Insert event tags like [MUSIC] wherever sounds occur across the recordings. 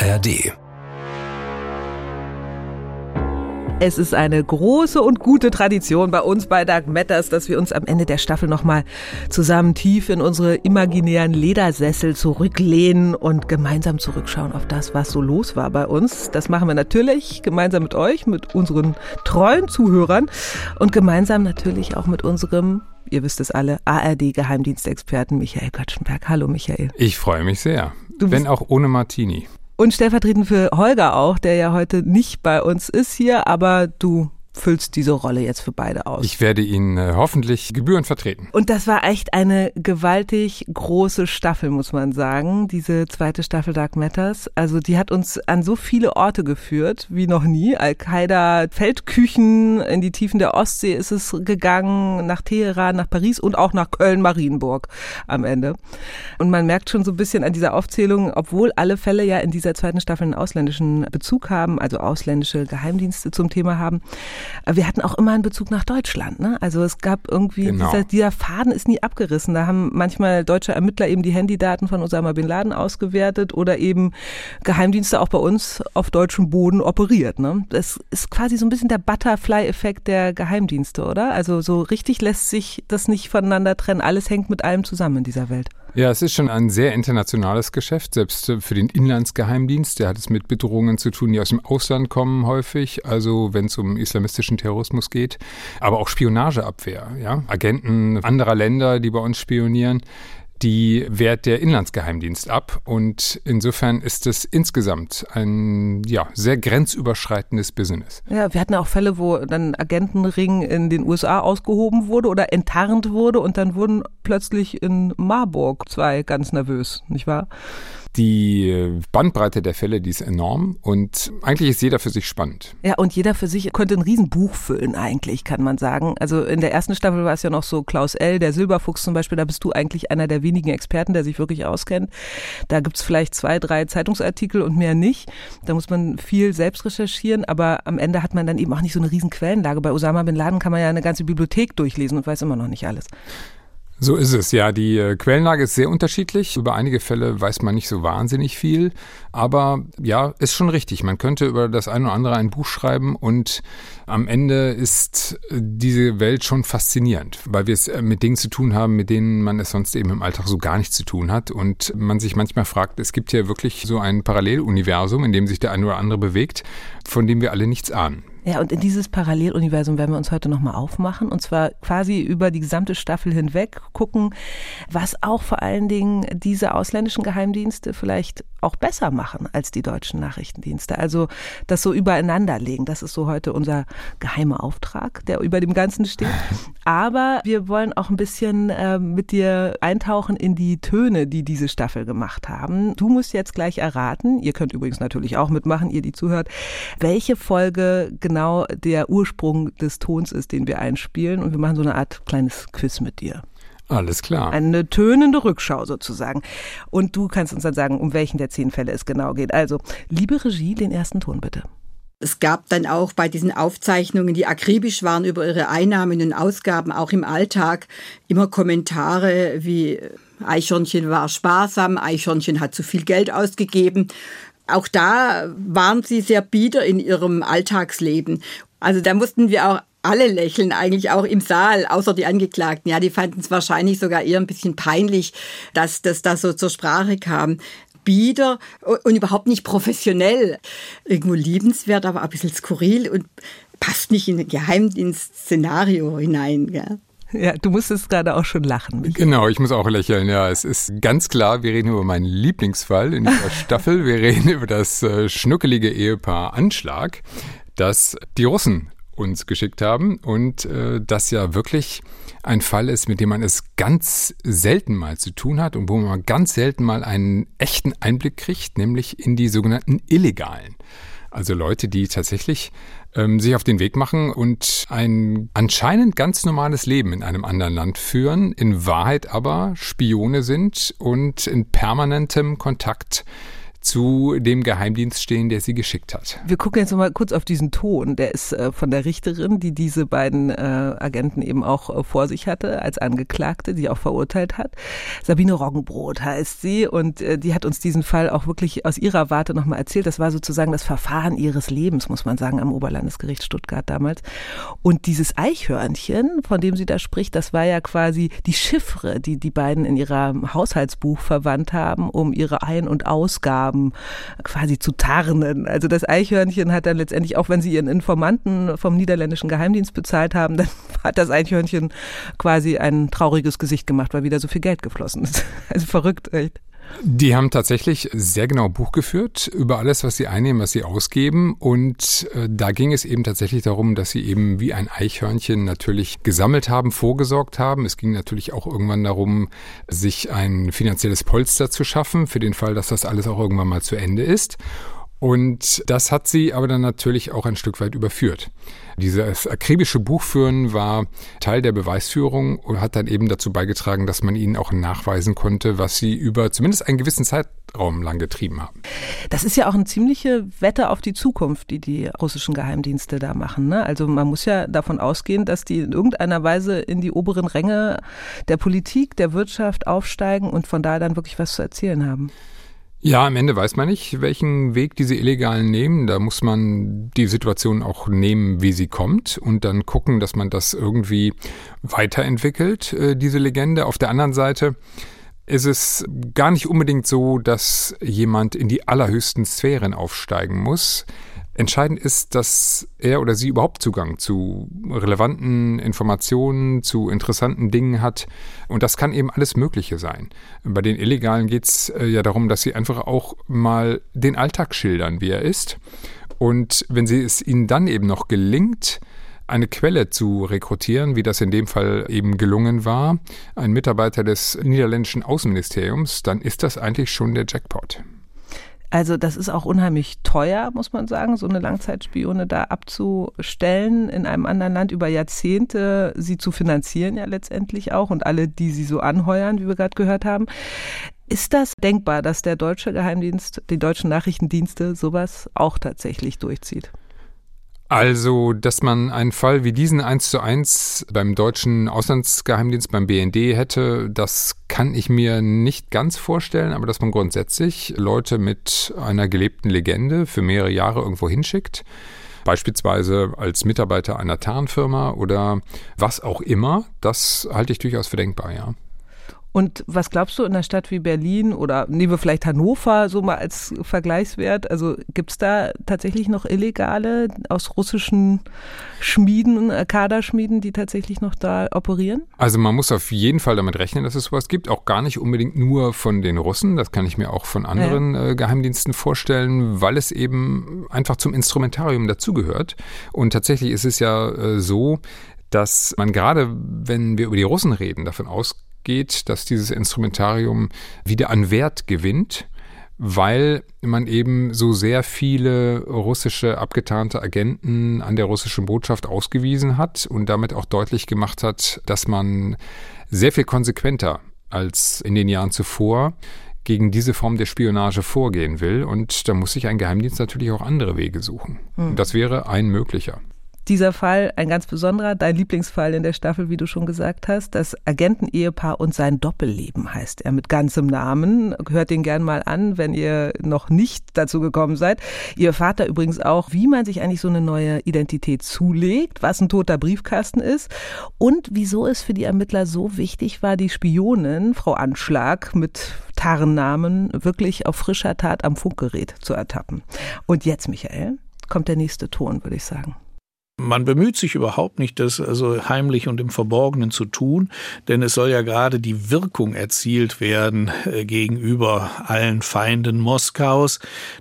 ARD Es ist eine große und gute Tradition bei uns bei Dark Matters, dass wir uns am Ende der Staffel nochmal zusammen tief in unsere imaginären Ledersessel zurücklehnen und gemeinsam zurückschauen auf das, was so los war bei uns. Das machen wir natürlich gemeinsam mit euch, mit unseren treuen Zuhörern und gemeinsam natürlich auch mit unserem ihr wisst es alle, ARD-Geheimdienstexperten Michael Kötschenberg. Hallo Michael. Ich freue mich sehr. Wenn auch ohne Martini. Und stellvertretend für Holger auch, der ja heute nicht bei uns ist hier, aber du füllst diese Rolle jetzt für beide aus. Ich werde ihn äh, hoffentlich gebührend vertreten. Und das war echt eine gewaltig große Staffel, muss man sagen, diese zweite Staffel Dark Matters. Also die hat uns an so viele Orte geführt wie noch nie. Al-Qaida, Feldküchen, in die Tiefen der Ostsee ist es gegangen, nach Teheran, nach Paris und auch nach Köln-Marienburg am Ende. Und man merkt schon so ein bisschen an dieser Aufzählung, obwohl alle Fälle ja in dieser zweiten Staffel einen ausländischen Bezug haben, also ausländische Geheimdienste zum Thema haben, wir hatten auch immer einen Bezug nach Deutschland. Ne? Also es gab irgendwie, genau. dieser, dieser Faden ist nie abgerissen. Da haben manchmal deutsche Ermittler eben die Handydaten von Osama Bin Laden ausgewertet oder eben Geheimdienste auch bei uns auf deutschem Boden operiert. Ne? Das ist quasi so ein bisschen der Butterfly-Effekt der Geheimdienste, oder? Also so richtig lässt sich das nicht voneinander trennen. Alles hängt mit allem zusammen in dieser Welt. Ja, es ist schon ein sehr internationales Geschäft, selbst für den Inlandsgeheimdienst. Der hat es mit Bedrohungen zu tun, die aus dem Ausland kommen häufig, also wenn es um islamistischen Terrorismus geht, aber auch Spionageabwehr, ja, Agenten anderer Länder, die bei uns spionieren die wehrt der Inlandsgeheimdienst ab. Und insofern ist es insgesamt ein ja, sehr grenzüberschreitendes Business. Ja, wir hatten auch Fälle, wo dann Agentenring in den USA ausgehoben wurde oder enttarnt wurde und dann wurden plötzlich in Marburg zwei ganz nervös, nicht wahr? Die Bandbreite der Fälle, die ist enorm und eigentlich ist jeder für sich spannend. Ja, und jeder für sich könnte ein Riesenbuch füllen eigentlich, kann man sagen. Also in der ersten Staffel war es ja noch so Klaus L., der Silberfuchs zum Beispiel, da bist du eigentlich einer der wenigen Experten, der sich wirklich auskennt. Da gibt's vielleicht zwei, drei Zeitungsartikel und mehr nicht. Da muss man viel selbst recherchieren, aber am Ende hat man dann eben auch nicht so eine riesen Quellenlage. Bei Osama Bin Laden kann man ja eine ganze Bibliothek durchlesen und weiß immer noch nicht alles. So ist es, ja. Die äh, Quellenlage ist sehr unterschiedlich. Über einige Fälle weiß man nicht so wahnsinnig viel. Aber ja, ist schon richtig. Man könnte über das eine oder andere ein Buch schreiben und am Ende ist äh, diese Welt schon faszinierend, weil wir es äh, mit Dingen zu tun haben, mit denen man es sonst eben im Alltag so gar nichts zu tun hat. Und man sich manchmal fragt, es gibt hier wirklich so ein Paralleluniversum, in dem sich der eine oder andere bewegt, von dem wir alle nichts ahnen. Ja, und in dieses Paralleluniversum werden wir uns heute nochmal aufmachen und zwar quasi über die gesamte Staffel hinweg gucken, was auch vor allen Dingen diese ausländischen Geheimdienste vielleicht auch besser machen als die deutschen Nachrichtendienste. Also das so übereinander legen, das ist so heute unser geheimer Auftrag, der über dem Ganzen steht. Aber wir wollen auch ein bisschen äh, mit dir eintauchen in die Töne, die diese Staffel gemacht haben. Du musst jetzt gleich erraten, ihr könnt übrigens natürlich auch mitmachen, ihr die zuhört, welche Folge genau der Ursprung des Tons ist, den wir einspielen. Und wir machen so eine Art kleines Quiz mit dir. Alles klar. Eine tönende Rückschau sozusagen. Und du kannst uns dann sagen, um welchen der zehn Fälle es genau geht. Also, liebe Regie, den ersten Ton bitte. Es gab dann auch bei diesen Aufzeichnungen, die akribisch waren über ihre Einnahmen und Ausgaben, auch im Alltag, immer Kommentare wie Eichhörnchen war sparsam, Eichhörnchen hat zu viel Geld ausgegeben. Auch da waren sie sehr bieder in ihrem Alltagsleben. Also da mussten wir auch alle lächeln eigentlich auch im Saal, außer die Angeklagten. Ja, die fanden es wahrscheinlich sogar eher ein bisschen peinlich, dass das da so zur Sprache kam. Bieder und überhaupt nicht professionell. Irgendwo liebenswert, aber ein bisschen skurril und passt nicht in ein Geheimdienst-Szenario hinein. Ja. Ja, du musstest gerade auch schon lachen. Michael. Genau, ich muss auch lächeln. Ja, es ist ganz klar, wir reden über meinen Lieblingsfall in dieser [LAUGHS] Staffel. Wir reden über das äh, schnuckelige Ehepaar Anschlag, das die Russen uns geschickt haben und äh, das ja wirklich ein Fall ist, mit dem man es ganz selten mal zu tun hat und wo man ganz selten mal einen echten Einblick kriegt, nämlich in die sogenannten Illegalen. Also Leute, die tatsächlich ähm, sich auf den Weg machen und ein anscheinend ganz normales Leben in einem anderen Land führen, in Wahrheit aber Spione sind und in permanentem Kontakt zu dem Geheimdienst stehen, der sie geschickt hat. Wir gucken jetzt mal kurz auf diesen Ton. Der ist äh, von der Richterin, die diese beiden äh, Agenten eben auch äh, vor sich hatte als Angeklagte, die auch verurteilt hat. Sabine Roggenbrot heißt sie und die hat uns diesen Fall auch wirklich aus ihrer Warte nochmal erzählt. Das war sozusagen das Verfahren ihres Lebens, muss man sagen, am Oberlandesgericht Stuttgart damals. Und dieses Eichhörnchen, von dem sie da spricht, das war ja quasi die Chiffre, die die beiden in ihrem Haushaltsbuch verwandt haben, um ihre Ein- und Ausgaben quasi zu tarnen. Also das Eichhörnchen hat dann letztendlich, auch wenn sie ihren Informanten vom niederländischen Geheimdienst bezahlt haben, [LAUGHS] dann hat das Eichhörnchen quasi ein trauriges Gesicht gemacht, weil wieder so viel Geld geflossen ist. [LAUGHS] Also verrückt, echt. Die haben tatsächlich sehr genau Buch geführt über alles, was sie einnehmen, was sie ausgeben. Und äh, da ging es eben tatsächlich darum, dass sie eben wie ein Eichhörnchen natürlich gesammelt haben, vorgesorgt haben. Es ging natürlich auch irgendwann darum, sich ein finanzielles Polster zu schaffen, für den Fall, dass das alles auch irgendwann mal zu Ende ist. Und das hat sie aber dann natürlich auch ein Stück weit überführt. Dieses akribische Buchführen war Teil der Beweisführung und hat dann eben dazu beigetragen, dass man ihnen auch nachweisen konnte, was sie über zumindest einen gewissen Zeitraum lang getrieben haben. Das ist ja auch eine ziemliche Wette auf die Zukunft, die die russischen Geheimdienste da machen. Ne? Also man muss ja davon ausgehen, dass die in irgendeiner Weise in die oberen Ränge der Politik, der Wirtschaft aufsteigen und von da dann wirklich was zu erzählen haben. Ja, am Ende weiß man nicht, welchen Weg diese Illegalen nehmen. Da muss man die Situation auch nehmen, wie sie kommt und dann gucken, dass man das irgendwie weiterentwickelt, äh, diese Legende. Auf der anderen Seite ist es gar nicht unbedingt so, dass jemand in die allerhöchsten Sphären aufsteigen muss. Entscheidend ist, dass er oder sie überhaupt Zugang zu relevanten Informationen, zu interessanten Dingen hat. Und das kann eben alles Mögliche sein. Bei den Illegalen geht es äh, ja darum, dass sie einfach auch mal den Alltag schildern, wie er ist. Und wenn sie es ihnen dann eben noch gelingt, eine Quelle zu rekrutieren, wie das in dem Fall eben gelungen war, ein Mitarbeiter des niederländischen Außenministeriums, dann ist das eigentlich schon der Jackpot. Also das ist auch unheimlich teuer, muss man sagen, so eine Langzeitspione da abzustellen in einem anderen Land über Jahrzehnte, sie zu finanzieren ja letztendlich auch und alle, die sie so anheuern, wie wir gerade gehört haben. Ist das denkbar, dass der deutsche Geheimdienst, die deutschen Nachrichtendienste sowas auch tatsächlich durchzieht? Also, dass man einen Fall wie diesen eins zu eins beim deutschen Auslandsgeheimdienst, beim BND hätte, das kann ich mir nicht ganz vorstellen, aber dass man grundsätzlich Leute mit einer gelebten Legende für mehrere Jahre irgendwo hinschickt, beispielsweise als Mitarbeiter einer Tarnfirma oder was auch immer, das halte ich durchaus für denkbar, ja. Und was glaubst du in einer Stadt wie Berlin oder nehmen wir vielleicht Hannover so mal als Vergleichswert? Also gibt es da tatsächlich noch Illegale aus russischen Schmieden, äh, Kaderschmieden, die tatsächlich noch da operieren? Also man muss auf jeden Fall damit rechnen, dass es sowas gibt. Auch gar nicht unbedingt nur von den Russen. Das kann ich mir auch von anderen ja. äh, Geheimdiensten vorstellen, weil es eben einfach zum Instrumentarium dazugehört. Und tatsächlich ist es ja äh, so, dass man gerade, wenn wir über die Russen reden, davon ausgeht, geht, dass dieses Instrumentarium wieder an Wert gewinnt, weil man eben so sehr viele russische abgetarnte Agenten an der russischen Botschaft ausgewiesen hat und damit auch deutlich gemacht hat, dass man sehr viel konsequenter als in den Jahren zuvor gegen diese Form der Spionage vorgehen will. Und da muss sich ein Geheimdienst natürlich auch andere Wege suchen. Hm. Das wäre ein möglicher dieser Fall ein ganz besonderer, dein Lieblingsfall in der Staffel, wie du schon gesagt hast. Das Agentenehepaar und sein Doppelleben heißt er mit ganzem Namen. Hört den gern mal an, wenn ihr noch nicht dazu gekommen seid. Ihr Vater übrigens auch, wie man sich eigentlich so eine neue Identität zulegt, was ein toter Briefkasten ist und wieso es für die Ermittler so wichtig war, die Spionin, Frau Anschlag, mit Tarnnamen wirklich auf frischer Tat am Funkgerät zu ertappen. Und jetzt, Michael, kommt der nächste Ton, würde ich sagen. Man bemüht sich überhaupt nicht, das also heimlich und im Verborgenen zu tun, denn es soll ja gerade die Wirkung erzielt werden äh, gegenüber allen Feinden Moskaus,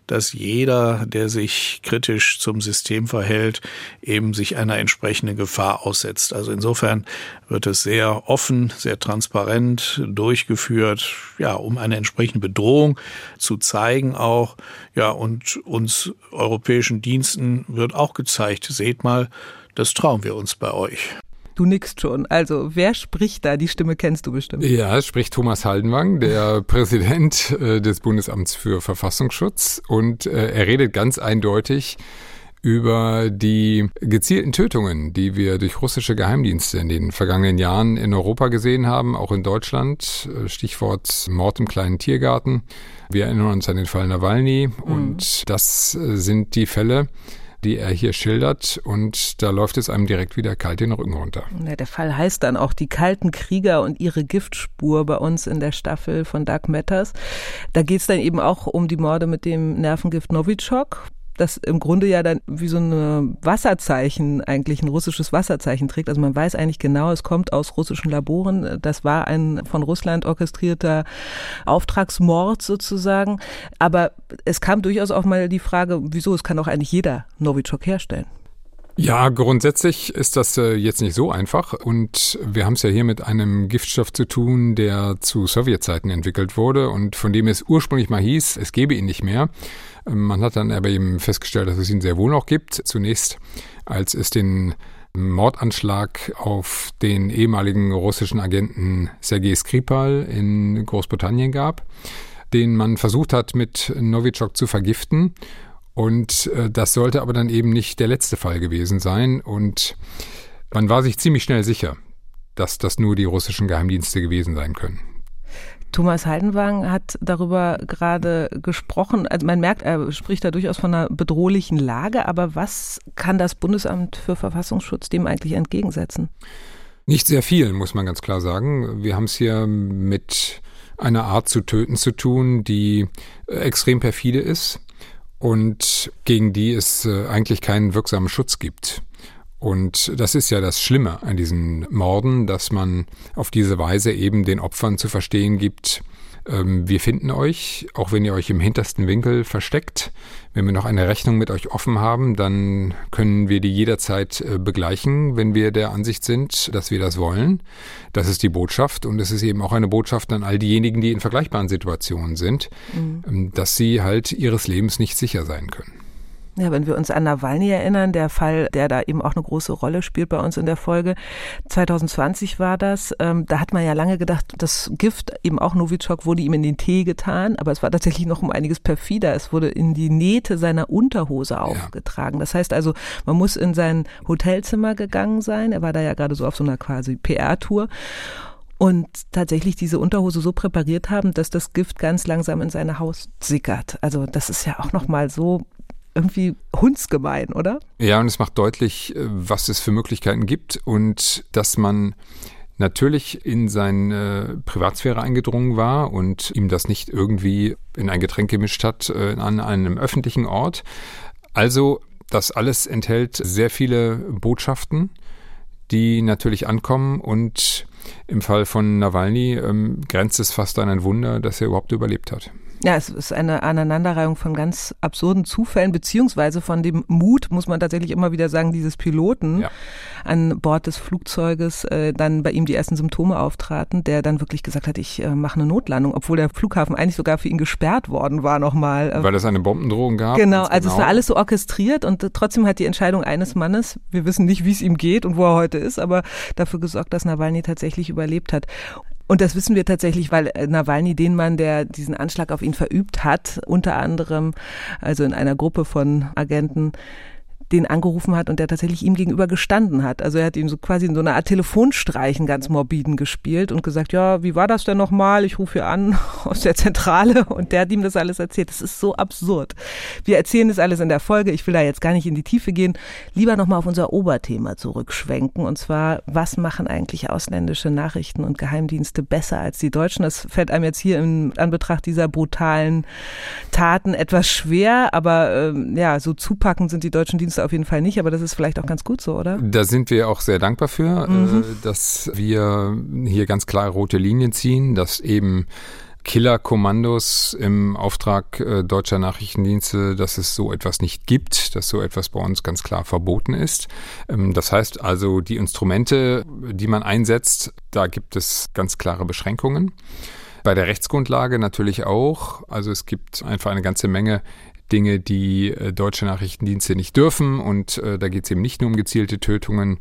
dass jeder, der sich kritisch zum System verhält, eben sich einer entsprechenden Gefahr aussetzt. Also insofern wird es sehr offen, sehr transparent durchgeführt, ja, um eine entsprechende Bedrohung zu zeigen auch, ja, und uns europäischen Diensten wird auch gezeigt, seht mal, das trauen wir uns bei euch. Du nickst schon. Also wer spricht da? Die Stimme kennst du bestimmt. Ja, es spricht Thomas Haldenwang, der [LAUGHS] Präsident äh, des Bundesamts für Verfassungsschutz. Und äh, er redet ganz eindeutig über die gezielten Tötungen, die wir durch russische Geheimdienste in den vergangenen Jahren in Europa gesehen haben, auch in Deutschland. Äh, Stichwort Mord im kleinen Tiergarten. Wir erinnern uns an den Fall Nawalny mhm. und das äh, sind die Fälle, die er hier schildert und da läuft es einem direkt wieder kalt den Rücken runter. Ja, der Fall heißt dann auch die kalten Krieger und ihre Giftspur bei uns in der Staffel von Dark Matters. Da geht es dann eben auch um die Morde mit dem Nervengift Novichok das im Grunde ja dann wie so ein Wasserzeichen, eigentlich ein russisches Wasserzeichen trägt. Also man weiß eigentlich genau, es kommt aus russischen Laboren. Das war ein von Russland orchestrierter Auftragsmord sozusagen. Aber es kam durchaus auch mal die Frage, wieso, es kann auch eigentlich jeder Novichok herstellen. Ja, grundsätzlich ist das äh, jetzt nicht so einfach und wir haben es ja hier mit einem Giftstoff zu tun, der zu Sowjetzeiten entwickelt wurde und von dem es ursprünglich mal hieß, es gebe ihn nicht mehr. Ähm, man hat dann aber eben festgestellt, dass es ihn sehr wohl noch gibt. Zunächst, als es den Mordanschlag auf den ehemaligen russischen Agenten Sergei Skripal in Großbritannien gab, den man versucht hat, mit Novichok zu vergiften. Und äh, das sollte aber dann eben nicht der letzte Fall gewesen sein. Und man war sich ziemlich schnell sicher, dass das nur die russischen Geheimdienste gewesen sein können. Thomas Heidenwang hat darüber gerade gesprochen. Also man merkt, er spricht da durchaus von einer bedrohlichen Lage. Aber was kann das Bundesamt für Verfassungsschutz dem eigentlich entgegensetzen? Nicht sehr viel, muss man ganz klar sagen. Wir haben es hier mit einer Art zu töten zu tun, die extrem perfide ist und gegen die es äh, eigentlich keinen wirksamen Schutz gibt. Und das ist ja das Schlimme an diesen Morden, dass man auf diese Weise eben den Opfern zu verstehen gibt, wir finden euch, auch wenn ihr euch im hintersten Winkel versteckt. Wenn wir noch eine Rechnung mit euch offen haben, dann können wir die jederzeit äh, begleichen, wenn wir der Ansicht sind, dass wir das wollen. Das ist die Botschaft und es ist eben auch eine Botschaft an all diejenigen, die in vergleichbaren Situationen sind, mhm. Ähm, dass sie halt ihres Lebens nicht sicher sein können. Ja, wenn wir uns an Nawalny erinnern, der Fall, der da eben auch eine große Rolle spielt bei uns in der Folge, 2020 war das, ähm, da hat man ja lange gedacht, das Gift, eben auch Novichok, wurde ihm in den Tee getan, aber es war tatsächlich noch um einiges perfider. Es wurde in die Nähte seiner Unterhose aufgetragen. Das heißt also, man muss in sein Hotelzimmer gegangen sein. Er war da ja gerade so auf so einer quasi PR-Tour und tatsächlich diese Unterhose so präpariert haben, dass das Gift ganz langsam in seine Haut sickert. Also das ist ja auch noch mal so irgendwie hundsgemein, oder? Ja, und es macht deutlich, äh, was es für Möglichkeiten gibt und dass man natürlich in seine Privatsphäre eingedrungen war und ihm das nicht irgendwie in ein Getränk gemischt hat äh, an einem öffentlichen Ort. Also das alles enthält sehr viele Botschaften, die natürlich ankommen und im Fall von Nawalny ähm, grenzt es fast an ein Wunder, dass er überhaupt überlebt hat. Ja, es ist eine Aneinanderreihung von ganz absurden Zufällen, beziehungsweise von dem Mut, muss man tatsächlich immer wieder sagen, dieses Piloten ja. an Bord des Flugzeuges, äh, dann bei ihm die ersten Symptome auftraten, der dann wirklich gesagt hat, ich äh, mache eine Notlandung, obwohl der Flughafen eigentlich sogar für ihn gesperrt worden war nochmal. Weil es eine Bombendrohung gab. Genau, also genau. es war alles so orchestriert und äh, trotzdem hat die Entscheidung eines Mannes, wir wissen nicht, wie es ihm geht und wo er heute ist, aber dafür gesorgt, dass Nawalny tatsächlich überlebt hat. Und das wissen wir tatsächlich, weil äh, Nawalny, den Mann, der diesen Anschlag auf ihn verübt hat, unter anderem, also in einer Gruppe von Agenten, den angerufen hat und der tatsächlich ihm gegenüber gestanden hat. Also er hat ihm so quasi in so einer Art Telefonstreichen ganz morbiden gespielt und gesagt, ja, wie war das denn nochmal? Ich rufe hier an [LAUGHS] aus der Zentrale und der hat ihm das alles erzählt. Das ist so absurd. Wir erzählen das alles in der Folge. Ich will da jetzt gar nicht in die Tiefe gehen. Lieber nochmal auf unser Oberthema zurückschwenken und zwar, was machen eigentlich ausländische Nachrichten und Geheimdienste besser als die Deutschen? Das fällt einem jetzt hier in Anbetracht dieser brutalen Taten etwas schwer, aber ähm, ja, so zupackend sind die deutschen Dienste auf jeden Fall nicht, aber das ist vielleicht auch ganz gut so, oder? Da sind wir auch sehr dankbar für, mhm. Äh, dass wir hier ganz klare rote Linien ziehen, dass eben Killerkommandos im Auftrag äh, deutscher Nachrichtendienste, dass es so etwas nicht gibt, dass so etwas bei uns ganz klar verboten ist. Ähm, das heißt also, die Instrumente, die man einsetzt, da gibt es ganz klare Beschränkungen. Bei der Rechtsgrundlage natürlich auch. Also es gibt einfach eine ganze Menge Dinge, die äh, deutsche Nachrichtendienste nicht dürfen. Und äh, da geht es eben nicht nur um gezielte Tötungen.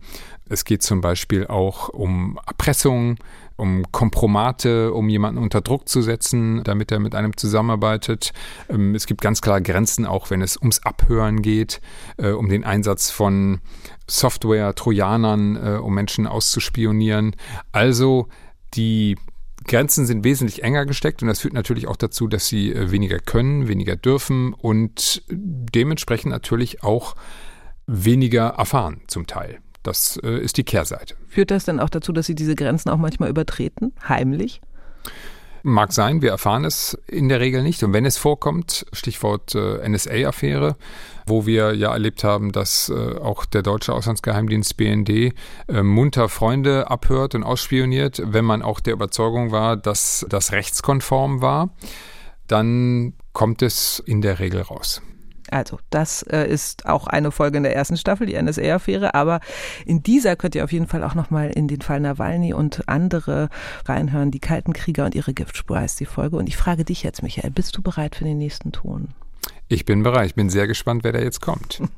Es geht zum Beispiel auch um Erpressung, um Kompromate, um jemanden unter Druck zu setzen, damit er mit einem zusammenarbeitet. Ähm, es gibt ganz klar Grenzen, auch wenn es ums Abhören geht, äh, um den Einsatz von Software, Trojanern, um Menschen auszuspionieren. Also die Grenzen sind wesentlich enger gesteckt und das führt natürlich auch dazu, dass sie äh, weniger können, weniger dürfen und dementsprechend natürlich auch weniger erfahren zum Teil. Das äh, ist die Kehrseite. Führt das dann auch dazu, dass Sie diese Grenzen auch manchmal übertreten, heimlich? Mag sein, wir erfahren es in der Regel nicht. Und wenn es vorkommt, Stichwort äh, NSA-Affäre, wo wir ja erlebt haben, dass äh, auch der deutsche Auslandsgeheimdienst BND äh, munter Freunde abhört und ausspioniert, wenn man auch der Überzeugung war, dass das rechtskonform war, dann kommt es in der Regel raus. Also, das äh, ist auch eine Folge in der ersten Staffel, die NSA-Affäre. Aber in dieser könnt ihr auf jeden Fall auch nochmal in den Fall Nawalny und andere reinhören. Die Kalten Krieger und ihre Giftspur heißt die Folge. Und ich frage dich jetzt, Michael, bist du bereit für den nächsten Ton? Ich bin bereit. Ich bin sehr gespannt, wer da jetzt kommt. [LAUGHS]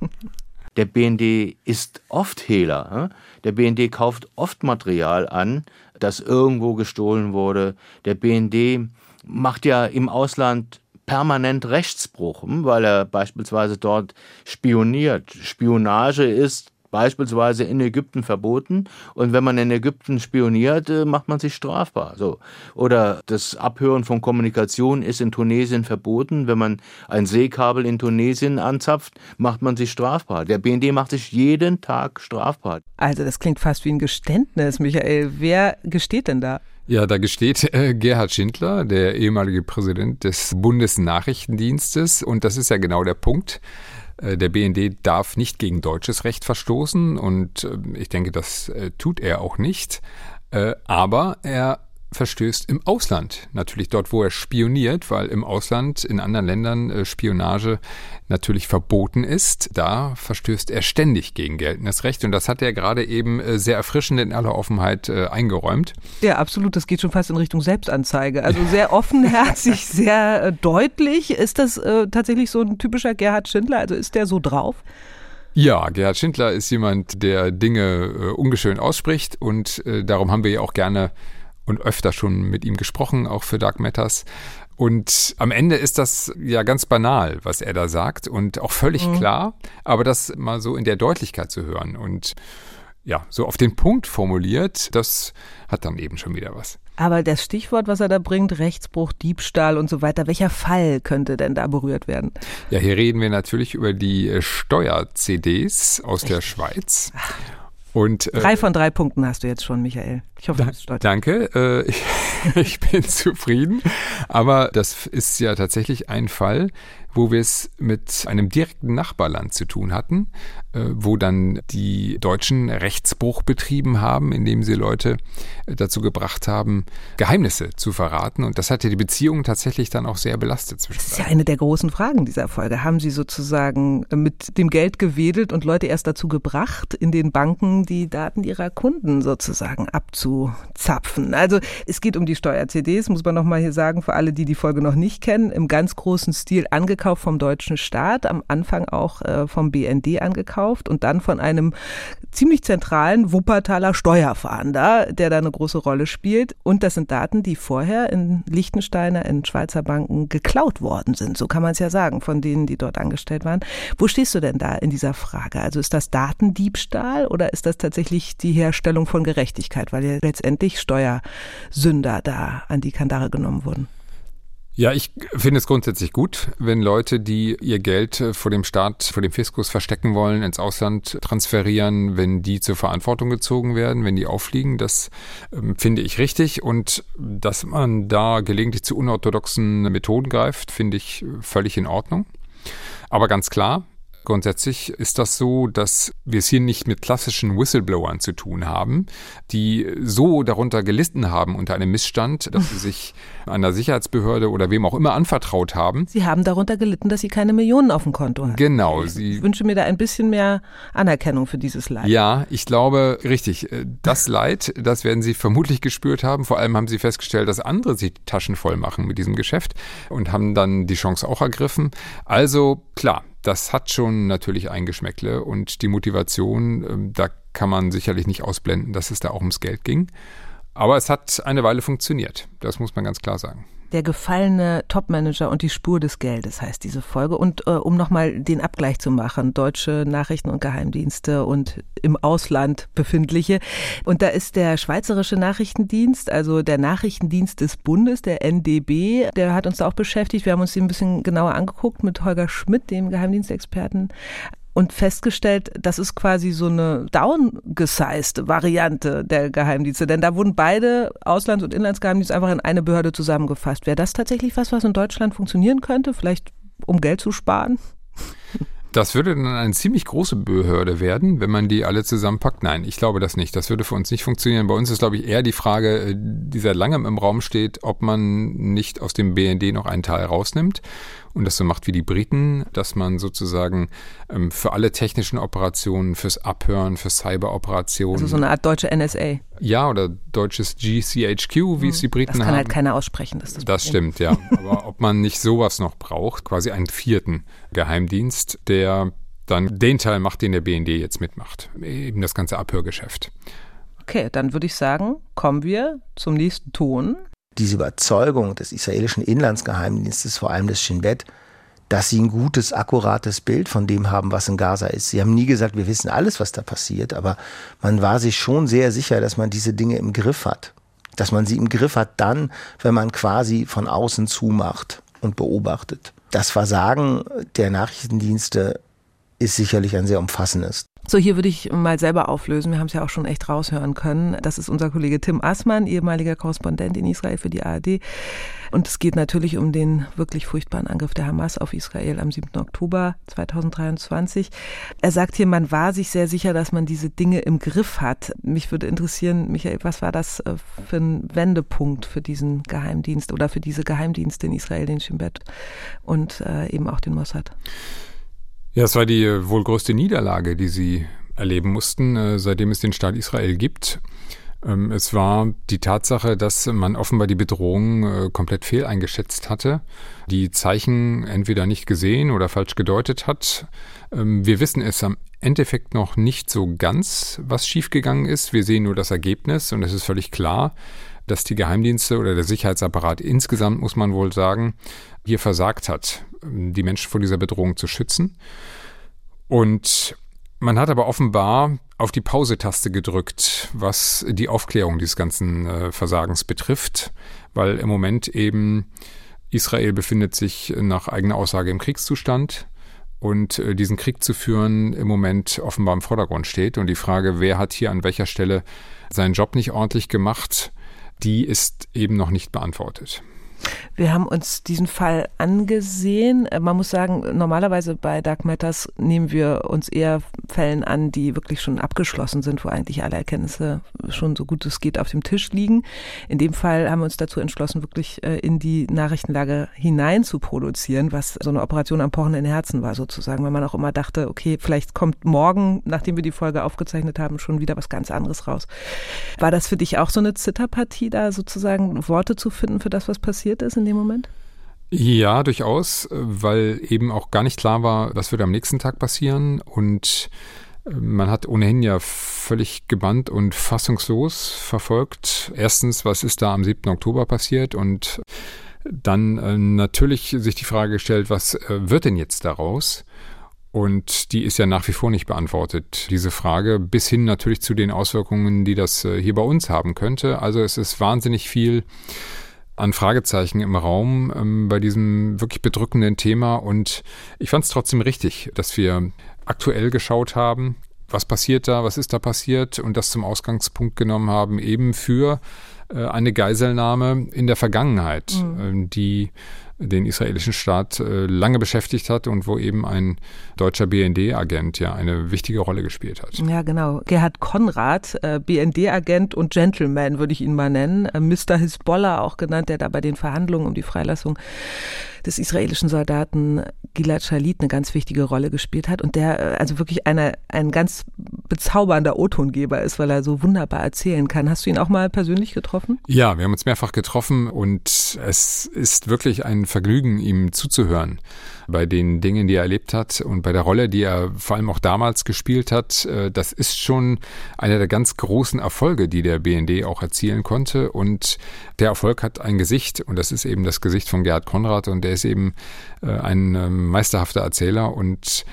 Der BND ist oft Hehler. Der BND kauft oft Material an, das irgendwo gestohlen wurde. Der BND macht ja im Ausland permanent Rechtsbruch, weil er beispielsweise dort spioniert. Spionage ist beispielsweise in Ägypten verboten und wenn man in Ägypten spioniert, äh, macht man sich strafbar. So. Oder das Abhören von Kommunikation ist in Tunesien verboten. Wenn man ein Seekabel in Tunesien anzapft, macht man sich strafbar. Der BND macht sich jeden Tag strafbar. Also das klingt fast wie ein Geständnis, Michael. Wer gesteht denn da? Ja, da gesteht [LAUGHS] äh, Gerhard Schindler, der ehemalige Präsident des Bundesnachrichtendienstes. Und das ist ja genau der Punkt. Äh, der BND darf nicht gegen deutsches Recht verstoßen und äh, ich denke, das äh, tut er auch nicht. Aber er verstößt im Ausland. Natürlich dort, wo er spioniert, weil im Ausland, in anderen Ländern äh, Spionage natürlich verboten ist. Da verstößt er ständig gegen geltendes Recht. Und das hat er gerade eben äh, sehr erfrischend in aller Offenheit äh, eingeräumt. Ja, absolut. Das geht schon fast in Richtung Selbstanzeige. Also sehr offenherzig, [LAUGHS] sehr deutlich. Ist das tatsächlich so ein typischer Gerhard Schindler? Also ist der so drauf? Ja, Gerhard Schindler ist jemand, der Dinge ungeschön ausspricht und darum haben wir ja auch gerne und öfter schon mit ihm gesprochen, auch für Dark Matters. Und am Ende ist das ja ganz banal, was er da sagt und auch völlig mhm. klar, aber das mal so in der Deutlichkeit zu hören und ja, so auf den Punkt formuliert, das hat dann eben schon wieder was. Aber das Stichwort, was er da bringt, Rechtsbruch, Diebstahl und so weiter, welcher Fall könnte denn da berührt werden? Ja, hier reden wir natürlich über die Steuer-CDs aus Echt? der Schweiz. Ach. Und, äh, drei von drei Punkten hast du jetzt schon, Michael. Ich hoffe, du bist stolz. Danke, äh, ich, [LAUGHS] ich bin zufrieden. Aber das ist ja tatsächlich ein Fall, wo wir es mit einem direkten Nachbarland zu tun hatten, wo dann die Deutschen Rechtsbruch betrieben haben, indem sie Leute äh, dazu gebracht haben, Geheimnisse zu verraten. Und das hatte die Beziehungen tatsächlich dann auch sehr belastet zwischen Das ist ja eine der großen Fragen dieser Folge. Haben Sie sozusagen mit dem Geld gewedelt und Leute erst dazu gebracht, in den Banken die Daten ihrer Kunden sozusagen abzuzapfen? Also es geht um die Steuer-CDs, muss man nochmal hier sagen, für alle, die die Folge noch nicht kennen, im ganz großen Stil angekauft vom deutschen Staat, am Anfang auch äh, vom BND angekauft gekauft und dann von einem ziemlich zentralen Wuppertaler Steuerfahnder, der da eine große Rolle spielt. Und das sind Daten, die vorher in Liechtensteiner, in Schweizer Banken geklaut worden sind. So kann man es ja sagen, von denen, die dort angestellt waren. Wo stehst du denn da in dieser Frage? Also ist das Datendiebstahl oder ist das tatsächlich die Herstellung von Gerechtigkeit, weil ja letztendlich Steuersünder da an die Kandare genommen wurden? Ja, ich finde es grundsätzlich gut, wenn Leute, die ihr Geld äh, vor dem Staat, vor dem Fiskus verstecken wollen, ins Ausland transferieren, wenn die zur Verantwortung gezogen werden, wenn die auffliegen. Das ähm, finde ich richtig. Und dass man da gelegentlich zu unorthodoxen Methoden greift, finde ich völlig in Ordnung. Aber ganz klar, Grundsätzlich ist das so, dass wir es hier nicht mit klassischen Whistleblowern zu tun haben, die so darunter gelitten haben unter einem Missstand, dass sie [LAUGHS] sich einer Sicherheitsbehörde oder wem auch immer anvertraut haben. Sie haben darunter gelitten, dass sie keine Millionen auf dem Konto haben. Genau. ich wünsche mir da ein bisschen mehr Anerkennung für dieses Leid. Ja, ich glaube, richtig. Das Leid, das werden Sie vermutlich gespürt haben. Vor allem haben Sie festgestellt, dass andere sich die Taschen voll machen mit diesem Geschäft und haben dann die Chance auch ergriffen. Also klar, das hat schon natürlich ein Geschmäckle und die Motivation, ähm, da kann man sicherlich nicht ausblenden, dass es da auch ums Geld ging. Aber es hat eine Weile funktioniert, das muss man ganz klar sagen. Der gefallene Topmanager und die Spur des Geldes heißt diese Folge. Und äh, um nochmal den Abgleich zu machen, deutsche Nachrichten und Geheimdienste und im Ausland befindliche. Und da ist der Schweizerische Nachrichtendienst, also der Nachrichtendienst des Bundes, der NDB, der hat uns da auch beschäftigt. Wir haben uns den ein bisschen genauer angeguckt mit Holger Schmidt, dem Geheimdienstexperten und festgestellt, das ist quasi so eine downgesized Variante der Geheimdienste. Denn da wurden beide Auslands- und Inlandsgeheimdienste einfach in eine Behörde zusammengefasst. Wäre das tatsächlich was, was in Deutschland funktionieren könnte? Vielleicht um Geld zu sparen? Das würde dann eine ziemlich große Behörde werden, wenn man die alle zusammenpackt. Nein, ich glaube das nicht. Das würde für uns nicht funktionieren. Bei uns ist, glaube ich, eher die Frage, äh, die seit langem im Raum steht, ob man nicht aus dem BND noch einen Teil rausnimmt und das so macht wie die Briten, dass man sozusagen ähm, für alle technischen Operationen, fürs Abhören, für Cyberoperationen. Also so eine Art deutsche NSA. Ja, oder deutsches GCHQ, wie hm, es die Briten haben. Das kann halt keiner aussprechen. Das, das, das stimmt, ja. [LAUGHS] Aber ob man nicht sowas noch braucht, quasi einen vierten Geheimdienst, der dann den Teil macht, den der BND jetzt mitmacht. Eben das ganze Abhörgeschäft. Okay, dann würde ich sagen, kommen wir zum nächsten Ton diese Überzeugung des israelischen Inlandsgeheimdienstes, vor allem des Shin Bet, dass sie ein gutes, akkurates Bild von dem haben, was in Gaza ist. Sie haben nie gesagt, wir wissen alles, was da passiert, aber man war sich schon sehr sicher, dass man diese Dinge im Griff hat. Dass man sie im Griff hat dann, wenn man quasi von außen zumacht und beobachtet. Das Versagen der Nachrichtendienste ist sicherlich ein sehr umfassendes. So, hier würde ich mal selber auflösen. Wir haben es ja auch schon echt raushören können. Das ist unser Kollege Tim Assmann, ehemaliger Korrespondent in Israel für die ARD. Und es geht natürlich um den wirklich furchtbaren Angriff der Hamas auf Israel am 7. Oktober 2023. Er sagt hier, man war sich sehr sicher, dass man diese Dinge im Griff hat. Mich würde interessieren, Michael, was war das äh, für ein Wendepunkt für diesen Geheimdienst oder für diese Geheimdienste in Israel, den Shin Bet und äh, eben auch den Mossad? Ja, es war die äh, wohl größte Niederlage, die sie erleben mussten, äh, seitdem es den Staat Israel gibt. Ähm, es war die Tatsache, dass man offenbar die Bedrohung äh, komplett fehleingeschätzt hatte, die Zeichen entweder nicht gesehen oder falsch gedeutet hat. Ähm, wir wissen es am Endeffekt noch nicht so ganz, was schiefgegangen ist. Wir sehen nur das Ergebnis und es ist völlig klar, dass die Geheimdienste oder der Sicherheitsapparat insgesamt, muss man wohl sagen, hier versagt hat, die Menschen vor dieser Bedrohung zu schützen. Und man hat aber offenbar auf die Pause-Taste gedrückt, was die Aufklärung dieses ganzen äh, Versagens betrifft, weil im Moment eben Israel befindet sich nach eigener Aussage im Kriegszustand und äh, diesen Krieg zu führen im Moment offenbar im Vordergrund steht. Und die Frage, wer hat hier an welcher Stelle seinen Job nicht ordentlich gemacht, die ist eben noch nicht beantwortet. Wir haben uns diesen Fall angesehen. Man muss sagen, normalerweise bei Dark Matters nehmen wir uns eher Fällen an, die wirklich schon abgeschlossen sind, wo eigentlich alle Erkenntnisse schon so gut es geht auf dem Tisch liegen. In dem Fall haben wir uns dazu entschlossen, wirklich äh, in die Nachrichtenlage hinein zu produzieren, was so eine Operation am pochenden Herzen war sozusagen, weil man auch immer dachte, okay, vielleicht kommt morgen, nachdem wir die Folge aufgezeichnet haben, schon wieder was ganz anderes raus. War das für dich auch so eine Zitterpartie, da sozusagen Worte zu finden für das, was passiert ist in dem Moment? Ja, durchaus, weil eben auch gar nicht klar war, was würde am nächsten Tag passieren. Und äh, man hat ohnehin ja völlig gebannt und fassungslos verfolgt. Erstens, was ist da am 7. Oktober passiert? Und dann äh, natürlich sich die Frage gestellt, was äh, wird denn jetzt daraus? Und die ist ja nach wie vor nicht beantwortet, diese Frage, bis hin natürlich zu den Auswirkungen, die das hier bei uns haben könnte. Also es ist wahnsinnig viel an Fragezeichen im Raum ähm, bei diesem wirklich bedrückenden Thema. Und ich fand es trotzdem richtig, dass wir aktuell geschaut haben, was passiert da, was ist da passiert und das zum Ausgangspunkt genommen haben, eben für äh, eine Geiselnahme in der Vergangenheit, mhm. äh, die den israelischen Staat äh, lange beschäftigt hat und wo eben ein deutscher BND-Agent ja eine wichtige Rolle gespielt hat. Ja, genau. Gerhard Konrad, äh, BND-Agent und Gentleman würde ich ihn mal nennen, äh, Mr. Hisbollah auch genannt, der da bei den Verhandlungen um die Freilassung des israelischen Soldaten Gilad Shalit eine ganz wichtige Rolle gespielt hat und der äh, also wirklich eine, ein ganz bezaubernder O-Tongeber ist, weil er so wunderbar erzählen kann. Hast du ihn auch mal persönlich getroffen? Ja, wir haben uns mehrfach getroffen und es ist wirklich ein Vergnügen, ihm zuzuhören bei den Dingen, die er erlebt hat und bei der Rolle, die er vor allem auch damals gespielt hat. Äh, das ist schon einer der ganz großen Erfolge, die der BND auch erzielen konnte. Und der Erfolg hat ein Gesicht und das ist eben das Gesicht von Gerhard Konrad und der ist eben äh, ein ähm, meisterhafter Erzähler und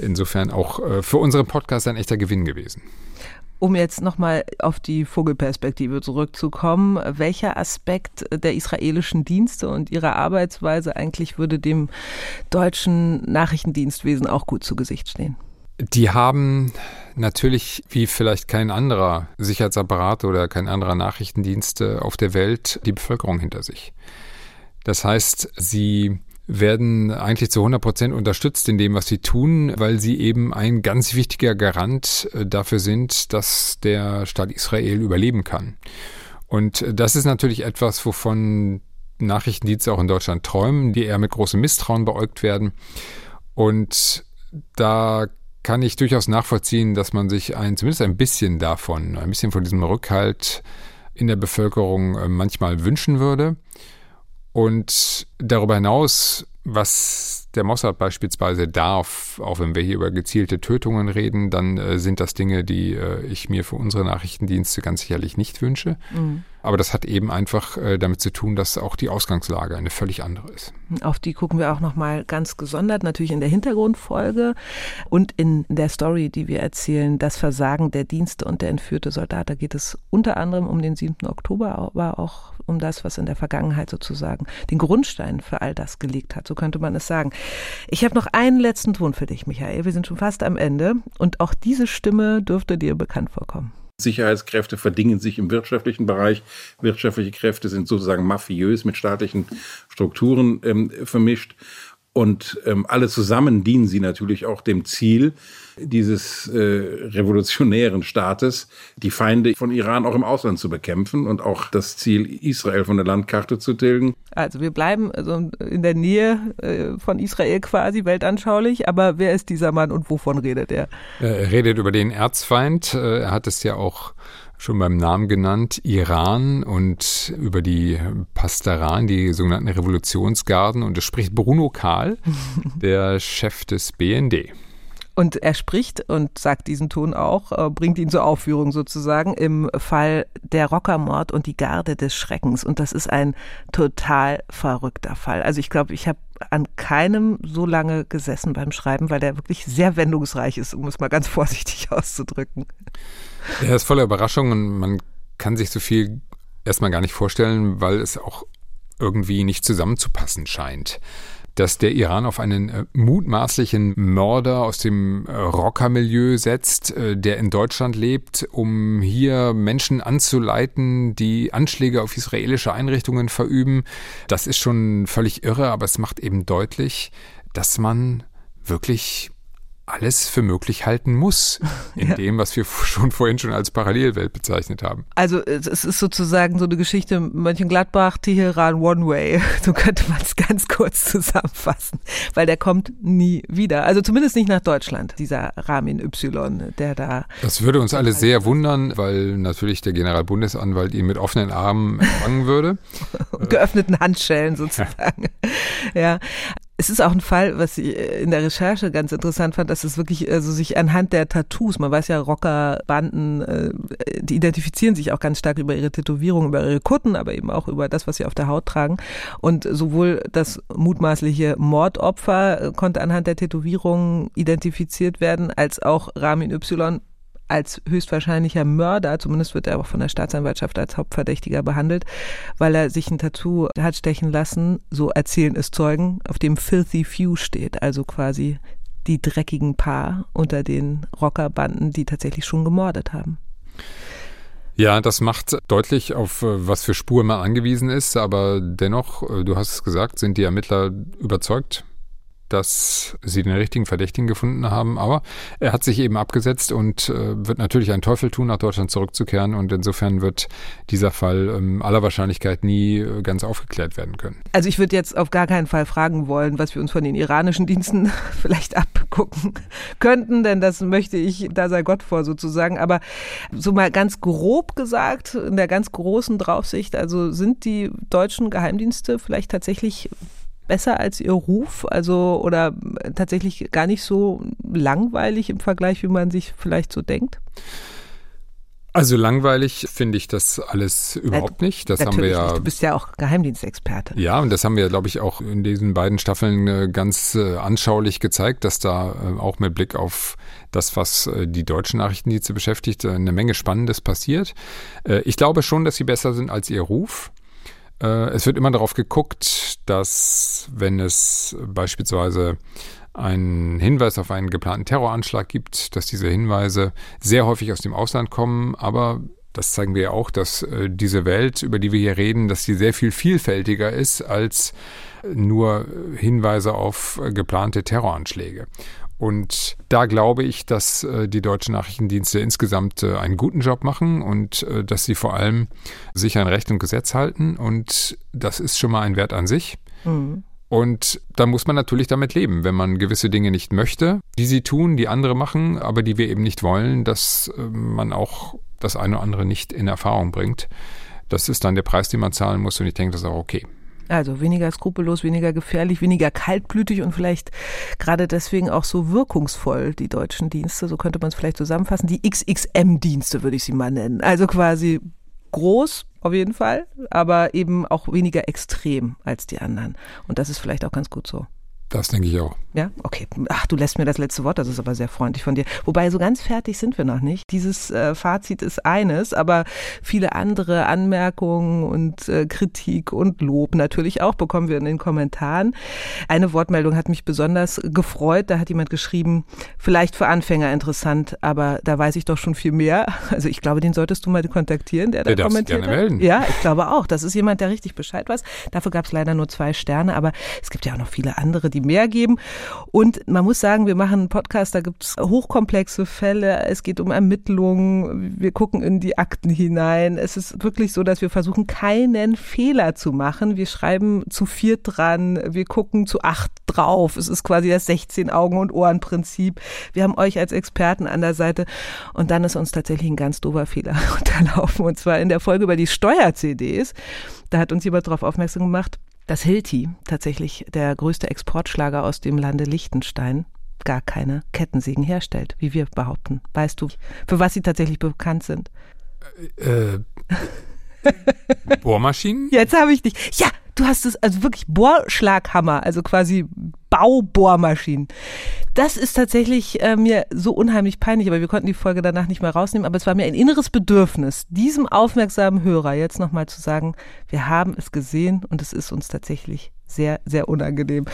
insofern auch äh, für unseren Podcast ein echter Gewinn gewesen. Um jetzt nochmal auf die Vogelperspektive zurückzukommen, welcher Aspekt der israelischen Dienste und ihrer Arbeitsweise eigentlich würde dem deutschen Nachrichtendienstwesen auch gut zu Gesicht stehen? Die haben natürlich wie vielleicht kein anderer Sicherheitsapparat oder kein anderer Nachrichtendienst auf der Welt die Bevölkerung hinter sich. Das heißt, sie werden eigentlich zu 100 Prozent unterstützt in dem, was sie tun, weil sie eben ein ganz wichtiger Garant äh, dafür sind, dass der Staat Israel überleben kann. Und das ist natürlich etwas, wovon Nachrichtendienste auch in Deutschland träumen, die eher mit großem Misstrauen beäugt werden. Und da kann ich durchaus nachvollziehen, dass man sich ein, zumindest ein bisschen davon, ein bisschen von diesem Rückhalt in der Bevölkerung äh, manchmal wünschen würde. Und darüber hinaus, was der Mossad beispielsweise darf, auch wenn wir hier über gezielte Tötungen reden, dann äh, sind das Dinge, die äh, ich mir für unsere Nachrichtendienste ganz sicherlich nicht wünsche. Mhm. Aber das hat eben einfach äh, damit zu tun, dass auch die Ausgangslage eine völlig andere ist. Auf die gucken wir auch nochmal ganz gesondert, natürlich in der Hintergrundfolge und in der Story, die wir erzählen, das Versagen der Dienste und der entführte Soldat. Da geht es unter anderem um den 7. Oktober, aber auch um das, was in der Vergangenheit sozusagen den Grundstein für all das gelegt hat. So könnte man es sagen. Ich habe noch einen letzten Ton für dich, Michael. Wir sind schon fast am Ende und auch diese Stimme dürfte dir bekannt vorkommen. Sicherheitskräfte verdingen sich im wirtschaftlichen Bereich. Wirtschaftliche Kräfte sind sozusagen mafiös mit staatlichen Strukturen ähm, vermischt. Und ähm, alle zusammen dienen sie natürlich auch dem Ziel dieses äh, revolutionären Staates, die Feinde von Iran auch im Ausland zu bekämpfen und auch das Ziel Israel von der Landkarte zu tilgen. Also wir bleiben also in der Nähe äh, von Israel quasi weltanschaulich, aber wer ist dieser Mann und wovon redet er? Er redet über den Erzfeind. Äh, er hat es ja auch schon beim Namen genannt, Iran und über die Pastaran, die sogenannten Revolutionsgarden. Und es spricht Bruno Kahl, [LAUGHS] der Chef des BND. Und er spricht und sagt diesen Ton auch, äh, bringt ihn zur Aufführung sozusagen im Fall der Rockermord und die Garde des Schreckens. Und das ist ein total verrückter Fall. Also ich glaube, ich habe an keinem so lange gesessen beim Schreiben, weil der wirklich sehr wendungsreich ist, um es mal ganz [LAUGHS] vorsichtig auszudrücken. Er ist voller Überraschungen. Man kann sich so viel erstmal gar nicht vorstellen, weil es auch irgendwie nicht zusammenzupassen scheint dass der Iran auf einen äh, mutmaßlichen Mörder aus dem äh, Rockermilieu setzt, äh, der in Deutschland lebt, um hier Menschen anzuleiten, die Anschläge auf israelische Einrichtungen verüben. Das ist schon völlig irre, aber es macht eben deutlich, dass man wirklich alles für möglich halten muss [LAUGHS] in ja. dem, was wir [LAUGHS] schon vorhin schon als Parallelwelt bezeichnet haben. Also es ist sozusagen so eine Geschichte Mönchengladbach, Teheran, One Way. [LAUGHS] So könnte man es ganz kurz zusammenfassen, weil der kommt nie wieder. Also zumindest nicht nach Deutschland, dieser Ramin Y, der da. Das würde uns alle sehr wundern, weil natürlich der Generalbundesanwalt ihn mit offenen Armen empfangen würde. Geöffneten Handschellen sozusagen. Ja. Es ist auch ein Fall, was ich in der Recherche ganz interessant fand, dass es wirklich also sich anhand der Tattoos, man weiß ja, Rockerbanden, äh, die identifizieren sich auch ganz stark über ihre Tätowierungen, über ihre Kutten, aber eben auch über das, was sie auf der Haut tragen. Und sowohl das mutmaßliche Mordopfer äh, konnte anhand der Tätowierungen identifiziert werden, als auch Ramin Y als höchstwahrscheinlicher Mörder, zumindest wird er auch von der Staatsanwaltschaft als Hauptverdächtiger behandelt, weil er sich ein Tattoo hat stechen lassen, so erzählen es Zeugen, auf dem Filthy Few steht, also quasi die dreckigen Paar unter den Rockerbanden, die tatsächlich schon gemordet haben. Ja, das macht deutlich, auf äh, was für Spuren man angewiesen ist, aber dennoch, äh, du hast es gesagt, sind die Ermittler überzeugt dass sie den richtigen Verdächtigen gefunden haben. Aber er hat sich eben abgesetzt und äh, wird natürlich einen Teufel tun, nach Deutschland zurückzukehren. Und insofern wird dieser Fall ähm, aller Wahrscheinlichkeit nie äh, ganz aufgeklärt werden können. Also ich würde jetzt auf gar keinen Fall fragen wollen, was wir uns von den iranischen Diensten [LAUGHS] vielleicht abgucken [LAUGHS] könnten, denn das möchte ich, da sei Gott vor sozusagen. Aber so mal ganz grob gesagt, in der ganz großen Draufsicht, also sind die deutschen Geheimdienste vielleicht tatsächlich besser als ihr Ruf? Also oder tatsächlich gar nicht so langweilig im Vergleich, wie man sich vielleicht so denkt? Also langweilig finde ich das alles überhaupt nicht. Das Natürlich haben wir ja. Nicht. Du bist ja auch Geheimdienstexperte. Ja, und das haben wir, glaube ich, auch in diesen beiden Staffeln äh, ganz äh, anschaulich gezeigt, dass da äh, auch mit Blick auf das, was die deutschen Nachrichtendienste beschäftigt, eine Menge Spannendes passiert. Ich glaube schon, dass sie besser sind als ihr Ruf. Äh, es wird immer darauf geguckt, dass wenn es beispielsweise einen Hinweis auf einen geplanten Terroranschlag gibt, dass diese Hinweise sehr häufig aus dem Ausland kommen, aber das zeigen wir ja auch, dass äh, diese Welt, über die wir hier reden, dass sie sehr viel vielfältiger ist als nur Hinweise auf äh, geplante Terroranschläge. Und da glaube ich, dass äh, die deutschen Nachrichtendienste insgesamt äh, einen guten Job machen und äh, dass sie vor allem sich an Recht und Gesetz halten. Und das ist schon mal ein Wert an sich. Mhm. Und da muss man natürlich damit leben, wenn man gewisse Dinge nicht möchte, die sie tun, die andere machen, aber die wir eben nicht wollen, dass äh, man auch das eine oder andere nicht in Erfahrung bringt. Das ist dann der Preis, den man zahlen muss und ich denke, das ist auch okay. Also weniger skrupellos, weniger gefährlich, weniger kaltblütig und vielleicht gerade deswegen auch so wirkungsvoll, die deutschen Dienste. So könnte man es vielleicht zusammenfassen. Die XXM-Dienste würde ich sie mal nennen. Also quasi groß auf jeden Fall, aber eben auch weniger extrem als die anderen. Und das ist vielleicht auch ganz gut so. Das denke ich auch. Ja, okay. Ach, du lässt mir das letzte Wort, das ist aber sehr freundlich von dir. Wobei, so ganz fertig sind wir noch nicht. Dieses äh, Fazit ist eines, aber viele andere Anmerkungen und äh, Kritik und Lob natürlich auch bekommen wir in den Kommentaren. Eine Wortmeldung hat mich besonders gefreut. Da hat jemand geschrieben, vielleicht für Anfänger interessant, aber da weiß ich doch schon viel mehr. Also ich glaube, den solltest du mal kontaktieren, der da der kommentiert gerne melden. Ja, ich glaube auch. Das ist jemand, der richtig Bescheid weiß. Dafür gab es leider nur zwei Sterne, aber es gibt ja auch noch viele andere, die mehr geben. Und man muss sagen, wir machen einen Podcast, da gibt es hochkomplexe Fälle, es geht um Ermittlungen, wir gucken in die Akten hinein. Es ist wirklich so, dass wir versuchen, keinen Fehler zu machen. Wir schreiben zu viert dran, wir gucken zu acht drauf. Es ist quasi das 16 Augen- und Ohren-Prinzip. Wir haben euch als Experten an der Seite und dann ist uns tatsächlich ein ganz doofer Fehler [LAUGHS] unterlaufen und zwar in der Folge über die Steuer-CDs. Da hat uns jemand darauf aufmerksam gemacht, dass Hilti, tatsächlich der größte Exportschlager aus dem Lande Liechtenstein, gar keine Kettensägen herstellt, wie wir behaupten. Weißt du, für was sie tatsächlich bekannt sind? Äh, [LAUGHS] Bohrmaschinen? Jetzt habe ich dich. Ja, du hast es, also wirklich Bohrschlaghammer, also quasi Baubohrmaschinen. Das ist tatsächlich äh, mir so unheimlich peinlich, aber wir konnten die Folge danach nicht mehr rausnehmen. Aber es war mir ein inneres Bedürfnis, diesem aufmerksamen Hörer jetzt nochmal zu sagen, wir haben es gesehen und es ist uns tatsächlich sehr, sehr unangenehm.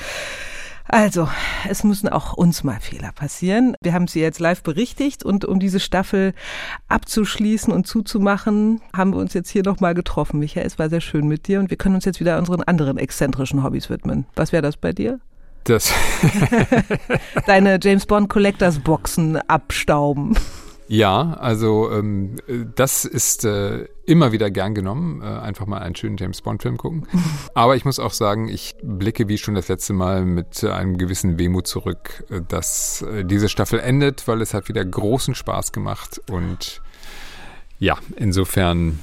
Also, es müssen auch uns mal Fehler passieren. Wir haben sie jetzt live berichtigt und um diese Staffel abzuschließen und zuzumachen, haben wir uns jetzt hier nochmal getroffen. Michael, es war sehr schön mit dir und wir können uns jetzt wieder unseren anderen exzentrischen Hobbys widmen. Was wäre das bei dir? Das [LAUGHS] Deine James Bond Collectors Boxen abstauben. Ja, also ähm, das ist äh, immer wieder gern genommen, äh, einfach mal einen schönen James Bond-Film gucken. [LAUGHS] Aber ich muss auch sagen, ich blicke wie schon das letzte Mal mit einem gewissen Wehmut zurück, äh, dass äh, diese Staffel endet, weil es hat wieder großen Spaß gemacht. Und ja, insofern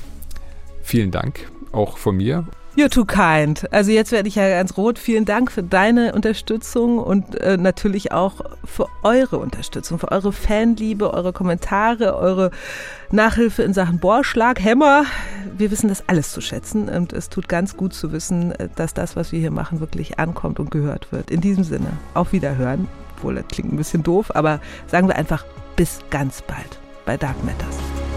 vielen Dank auch von mir You're too kind. Also jetzt werde ich ja ganz rot. Vielen Dank für deine Unterstützung und äh, natürlich auch für eure Unterstützung, für eure Fanliebe, eure Kommentare, eure Nachhilfe in Sachen Bohrschlag, Hämmer. Wir wissen das alles zu schätzen und es tut ganz gut zu wissen, äh, dass das, was wir hier machen, wirklich ankommt und gehört wird. In diesem Sinne, auf Wiederhören. Obwohl, das klingt ein bisschen doof, aber sagen wir einfach bis ganz bald bei Dark Matters.